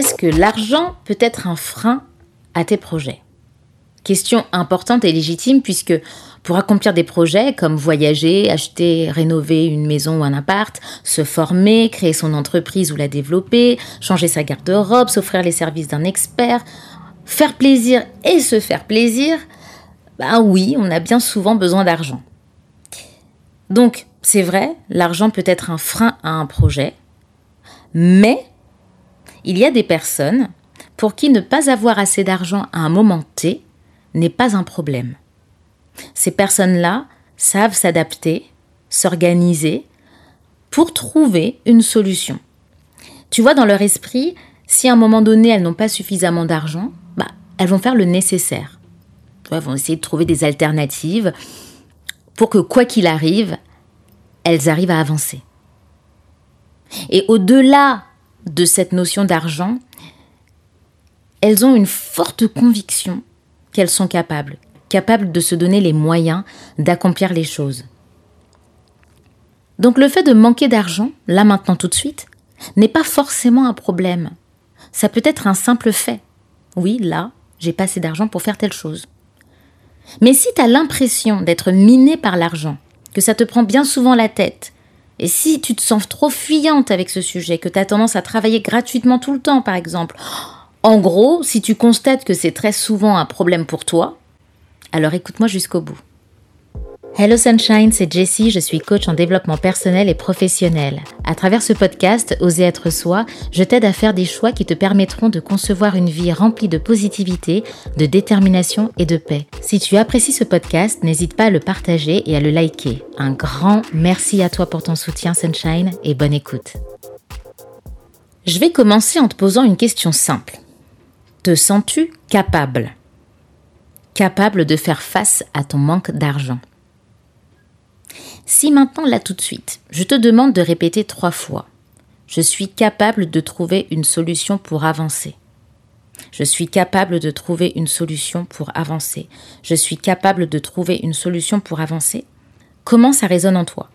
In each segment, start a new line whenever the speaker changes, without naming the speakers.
Est-ce que l'argent peut être un frein à tes projets? Question importante et légitime puisque pour accomplir des projets comme voyager, acheter, rénover une maison ou un appart, se former, créer son entreprise ou la développer, changer sa garde-robe, s'offrir les services d'un expert, faire plaisir et se faire plaisir, bah oui, on a bien souvent besoin d'argent. Donc, c'est vrai, l'argent peut être un frein à un projet, mais il y a des personnes pour qui ne pas avoir assez d'argent à un moment T n'est pas un problème. Ces personnes-là savent s'adapter, s'organiser pour trouver une solution. Tu vois, dans leur esprit, si à un moment donné elles n'ont pas suffisamment d'argent, bah, elles vont faire le nécessaire. Elles vont essayer de trouver des alternatives pour que quoi qu'il arrive, elles arrivent à avancer. Et au-delà de cette notion d'argent, elles ont une forte conviction qu'elles sont capables, capables de se donner les moyens d'accomplir les choses. Donc le fait de manquer d'argent, là maintenant tout de suite, n'est pas forcément un problème. Ça peut être un simple fait. Oui, là, j'ai pas assez d'argent pour faire telle chose. Mais si tu as l'impression d'être miné par l'argent, que ça te prend bien souvent la tête, et si tu te sens trop fuyante avec ce sujet, que tu as tendance à travailler gratuitement tout le temps, par exemple, en gros, si tu constates que c'est très souvent un problème pour toi, alors écoute-moi jusqu'au bout. Hello Sunshine, c'est Jessie, je suis coach en développement personnel et professionnel. À travers ce podcast, Oser être soi, je t'aide à faire des choix qui te permettront de concevoir une vie remplie de positivité, de détermination et de paix. Si tu apprécies ce podcast, n'hésite pas à le partager et à le liker. Un grand merci à toi pour ton soutien Sunshine et bonne écoute. Je vais commencer en te posant une question simple. Te sens-tu capable? Capable de faire face à ton manque d'argent? Si maintenant, là tout de suite, je te demande de répéter trois fois Je suis capable de trouver une solution pour avancer. Je suis capable de trouver une solution pour avancer. Je suis capable de trouver une solution pour avancer. Comment ça résonne en toi?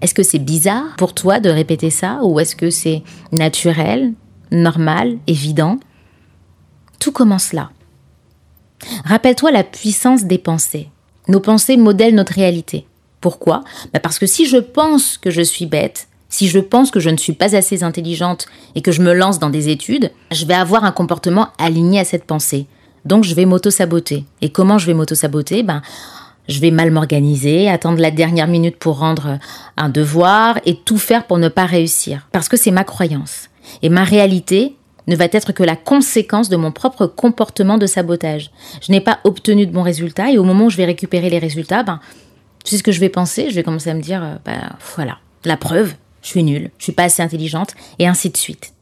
Est-ce que c'est bizarre pour toi de répéter ça ou est-ce que c'est naturel, normal, évident? Tout commence là. Rappelle-toi la puissance des pensées. Nos pensées modèlent notre réalité. Pourquoi? Bah, Parce que si je pense que je suis bête, si je pense que je ne suis pas assez intelligente et que je me lance dans des études, je vais avoir un comportement aligné à cette pensée. Donc je vais m'auto-saboter. Et comment je vais m'auto-saboter? Ben, Je vais mal m'organiser, attendre la dernière minute pour rendre un devoir et tout faire pour ne pas réussir. Parce que c'est ma croyance. Et ma réalité, ne va être que la conséquence de mon propre comportement de sabotage. Je n'ai pas obtenu de bons résultats et au moment où je vais récupérer les résultats, ben, tu sais ce que je vais penser? Je vais commencer à me dire, euh, ben, voilà, la preuve, je suis nulle, je suis pas assez intelligente et ainsi de suite.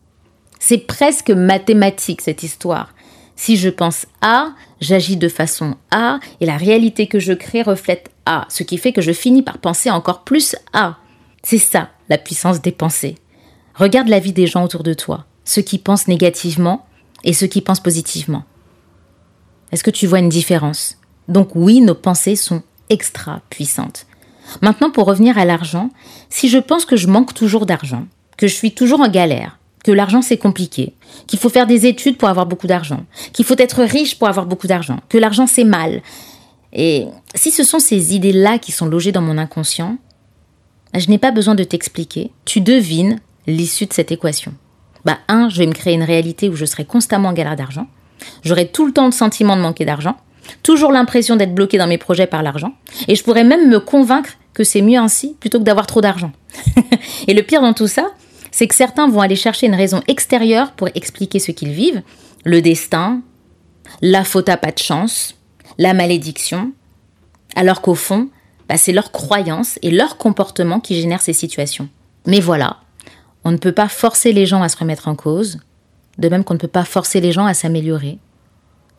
C'est presque mathématique cette histoire. Si je pense A, j'agis de façon A et la réalité que je crée reflète A, ce qui fait que je finis par penser encore plus A. C'est ça la puissance des pensées. Regarde la vie des gens autour de toi ceux qui pensent négativement et ceux qui pensent positivement. Est-ce que tu vois une différence? Donc oui, nos pensées sont extra puissantes. Maintenant, pour revenir à l'argent, si je pense que je manque toujours d'argent, que je suis toujours en galère, que l'argent c'est compliqué, qu'il faut faire des études pour avoir beaucoup d'argent, qu'il faut être riche pour avoir beaucoup d'argent, que l'argent c'est mal, et si ce sont ces idées-là qui sont logées dans mon inconscient, je n'ai pas besoin de t'expliquer, tu devines l'issue de cette équation bah un, je vais me créer une réalité où je serai constamment en galère d'argent. J'aurai tout le temps le sentiment de manquer d'argent, toujours l'impression d'être bloqué dans mes projets par l'argent, et je pourrais même me convaincre que c'est mieux ainsi plutôt que d'avoir trop d'argent. et le pire dans tout ça, c'est que certains vont aller chercher une raison extérieure pour expliquer ce qu'ils vivent, le destin, la faute à pas de chance, la malédiction, alors qu'au fond, bah, c'est leur croyance et leur comportement qui génèrent ces situations. Mais voilà, on ne peut pas forcer les gens à se remettre en cause, de même qu'on ne peut pas forcer les gens à s'améliorer.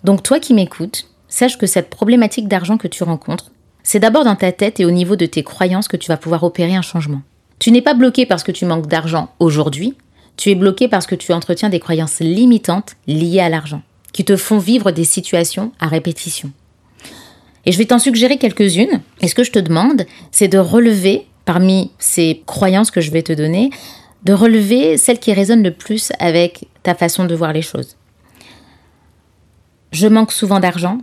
Donc toi qui m'écoutes, sache que cette problématique d'argent que tu rencontres, c'est d'abord dans ta tête et au niveau de tes croyances que tu vas pouvoir opérer un changement. Tu n'es pas bloqué parce que tu manques d'argent aujourd'hui, tu es bloqué parce que tu entretiens des croyances limitantes liées à l'argent, qui te font vivre des situations à répétition. Et je vais t'en suggérer quelques-unes, et ce que je te demande, c'est de relever parmi ces croyances que je vais te donner, de relever celle qui résonne le plus avec ta façon de voir les choses. Je manque souvent d'argent.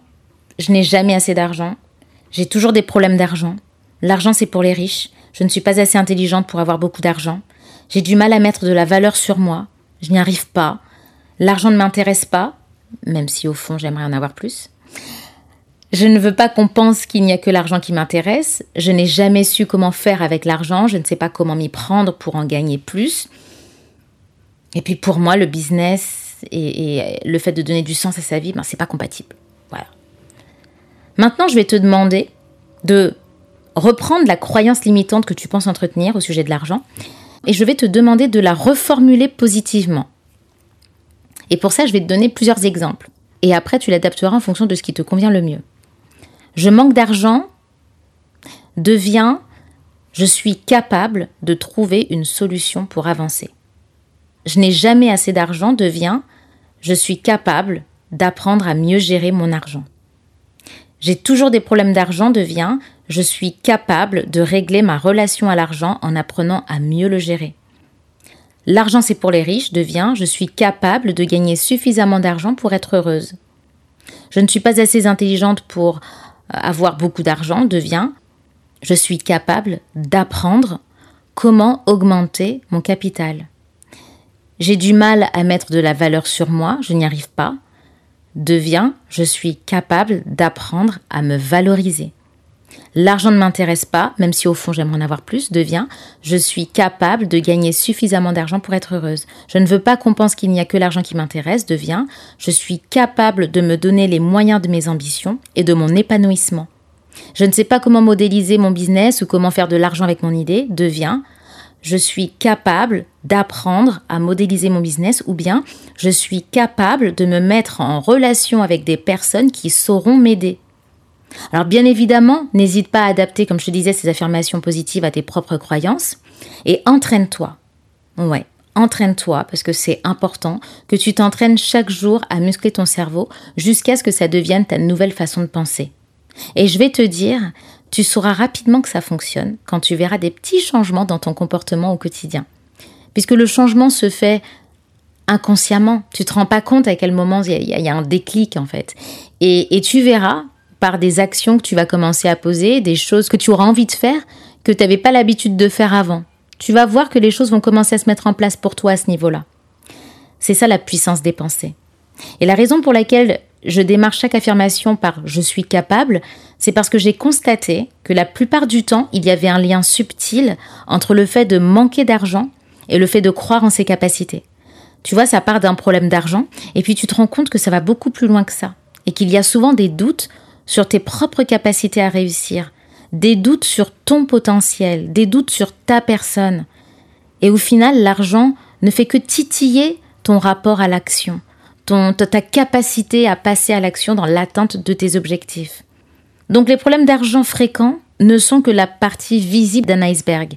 Je n'ai jamais assez d'argent. J'ai toujours des problèmes d'argent. L'argent, c'est pour les riches. Je ne suis pas assez intelligente pour avoir beaucoup d'argent. J'ai du mal à mettre de la valeur sur moi. Je n'y arrive pas. L'argent ne m'intéresse pas, même si au fond j'aimerais en avoir plus. Je ne veux pas qu'on pense qu'il n'y a que l'argent qui m'intéresse. Je n'ai jamais su comment faire avec l'argent. Je ne sais pas comment m'y prendre pour en gagner plus. Et puis pour moi, le business et, le fait de donner du sens à sa vie, ben, c'est pas compatible. Maintenant, je vais te demander de reprendre la croyance limitante que tu penses entretenir au sujet de l'argent et je vais te demander de la reformuler positivement. Et pour ça, je vais te donner plusieurs exemples. Et après, tu l'adapteras en fonction de ce qui te convient le mieux. Je manque d'argent devient je suis capable de trouver une solution pour avancer. Je n'ai jamais assez d'argent devient je suis capable d'apprendre à mieux gérer mon argent. J'ai toujours des problèmes d'argent devient je suis capable de régler ma relation à l'argent en apprenant à mieux le gérer. L'argent c'est pour les riches devient je suis capable de gagner suffisamment d'argent pour être heureuse. Je ne suis pas assez intelligente pour euh, avoir beaucoup d'argent devient je suis capable d'apprendre comment augmenter mon capital. J'ai du mal à mettre de la valeur sur moi, je n'y arrive pas. Devient je suis capable d'apprendre à me valoriser. L'argent ne m'intéresse pas, même si au fond j'aimerais en avoir plus, devient je suis capable de gagner suffisamment d'argent pour être heureuse. Je ne veux pas qu'on pense qu'il n'y a que l'argent qui m'intéresse, devient je suis capable de me donner les moyens de mes ambitions et de mon épanouissement. Je ne sais pas comment modéliser mon business ou comment faire de l'argent avec mon idée, devient je suis capable d'apprendre à modéliser mon business ou bien je suis capable de me mettre en relation avec des personnes qui sauront m'aider. Alors bien évidemment, n'hésite pas à adapter, comme je te disais, ces affirmations positives à tes propres croyances et entraîne-toi. Ouais, entraîne-toi parce que c'est important que tu t'entraînes chaque jour à muscler ton cerveau jusqu'à ce que ça devienne ta nouvelle façon de penser. Et je vais te dire, tu sauras rapidement que ça fonctionne quand tu verras des petits changements dans ton comportement au quotidien. Puisque le changement se fait inconsciemment. Tu te rends pas compte à quel moment il y, a un déclic en fait. et tu verras par des actions que tu vas commencer à poser, des choses que tu auras envie de faire que tu n'avais pas l'habitude de faire avant. Tu vas voir que les choses vont commencer à se mettre en place pour toi à ce niveau-là. C'est ça la puissance des pensées. Et la raison pour laquelle je démarre chaque affirmation par je suis capable, c'est parce que j'ai constaté que la plupart du temps, il y avait un lien subtil entre le fait de manquer d'argent et le fait de croire en ses capacités. Tu vois, ça part d'un problème d'argent, et puis tu te rends compte que ça va beaucoup plus loin que ça, et qu'il y a souvent des doutes sur tes propres capacités à réussir, des doutes sur ton potentiel, des doutes sur ta personne. Et au final, l'argent ne fait que titiller ton rapport à l'action, ton, ta capacité à passer à l'action dans l'atteinte de tes objectifs. Donc les problèmes d'argent fréquents ne sont que la partie visible d'un iceberg.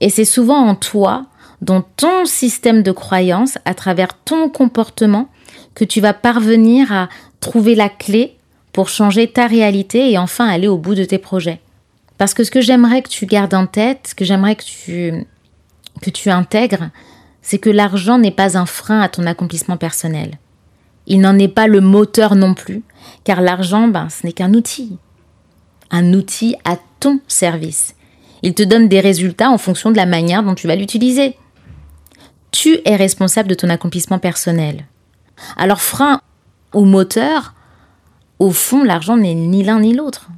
Et c'est souvent en toi, dans ton système de croyance, à travers ton comportement, que tu vas parvenir à trouver la clé pour changer ta réalité et enfin aller au bout de tes projets. Parce que ce que j'aimerais que tu gardes en tête, ce que j'aimerais que tu, que tu intègres, c'est que l'argent n'est pas un frein à ton accomplissement personnel. Il n'en est pas le moteur non plus, car l'argent, ben, ce n'est qu'un outil. Un outil à ton service. Il te donne des résultats en fonction de la manière dont tu vas l'utiliser. Tu es responsable de ton accomplissement personnel. Alors frein ou moteur, au fond, l'argent n'est ni l'un ni l'autre.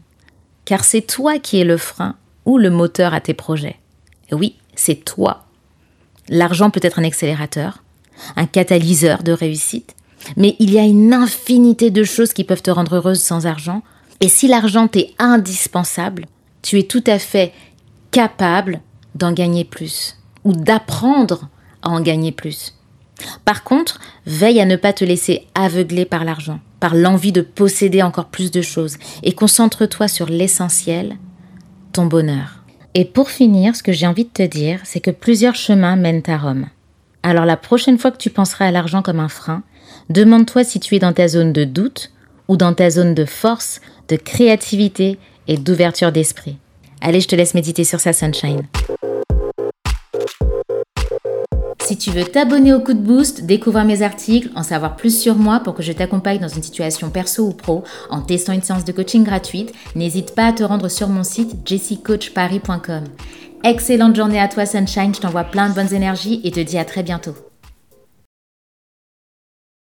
Car c'est toi qui es le frein ou le moteur à tes projets. oui, c'est toi. L'argent peut être un accélérateur, un catalyseur de réussite, mais il y a une infinité de choses qui peuvent te rendre heureuse sans argent. Et si l'argent t'est indispensable, tu es tout à fait capable d'en gagner plus ou d'apprendre à en gagner plus. Par contre, veille à ne pas te laisser aveugler par l'argent par l'envie de posséder encore plus de choses et concentre-toi sur l'essentiel, ton bonheur. Et pour finir, ce que j'ai envie de te dire, c'est que plusieurs chemins mènent à Rome. Alors la prochaine fois que tu penseras à l'argent comme un frein, demande-toi si tu es dans ta zone de doute ou dans ta zone de force, de créativité et d'ouverture d'esprit. Allez, je te laisse méditer sur ça, Sunshine. Si tu veux t'abonner au coup de boost, découvrir mes articles, en savoir plus sur moi pour que je t'accompagne dans une situation perso ou pro en testant une séance de coaching gratuite, n'hésite pas à te rendre sur mon site jessicoachparis.com. Excellente journée à toi Sunshine, je t'envoie plein de bonnes énergies et te dis à très bientôt.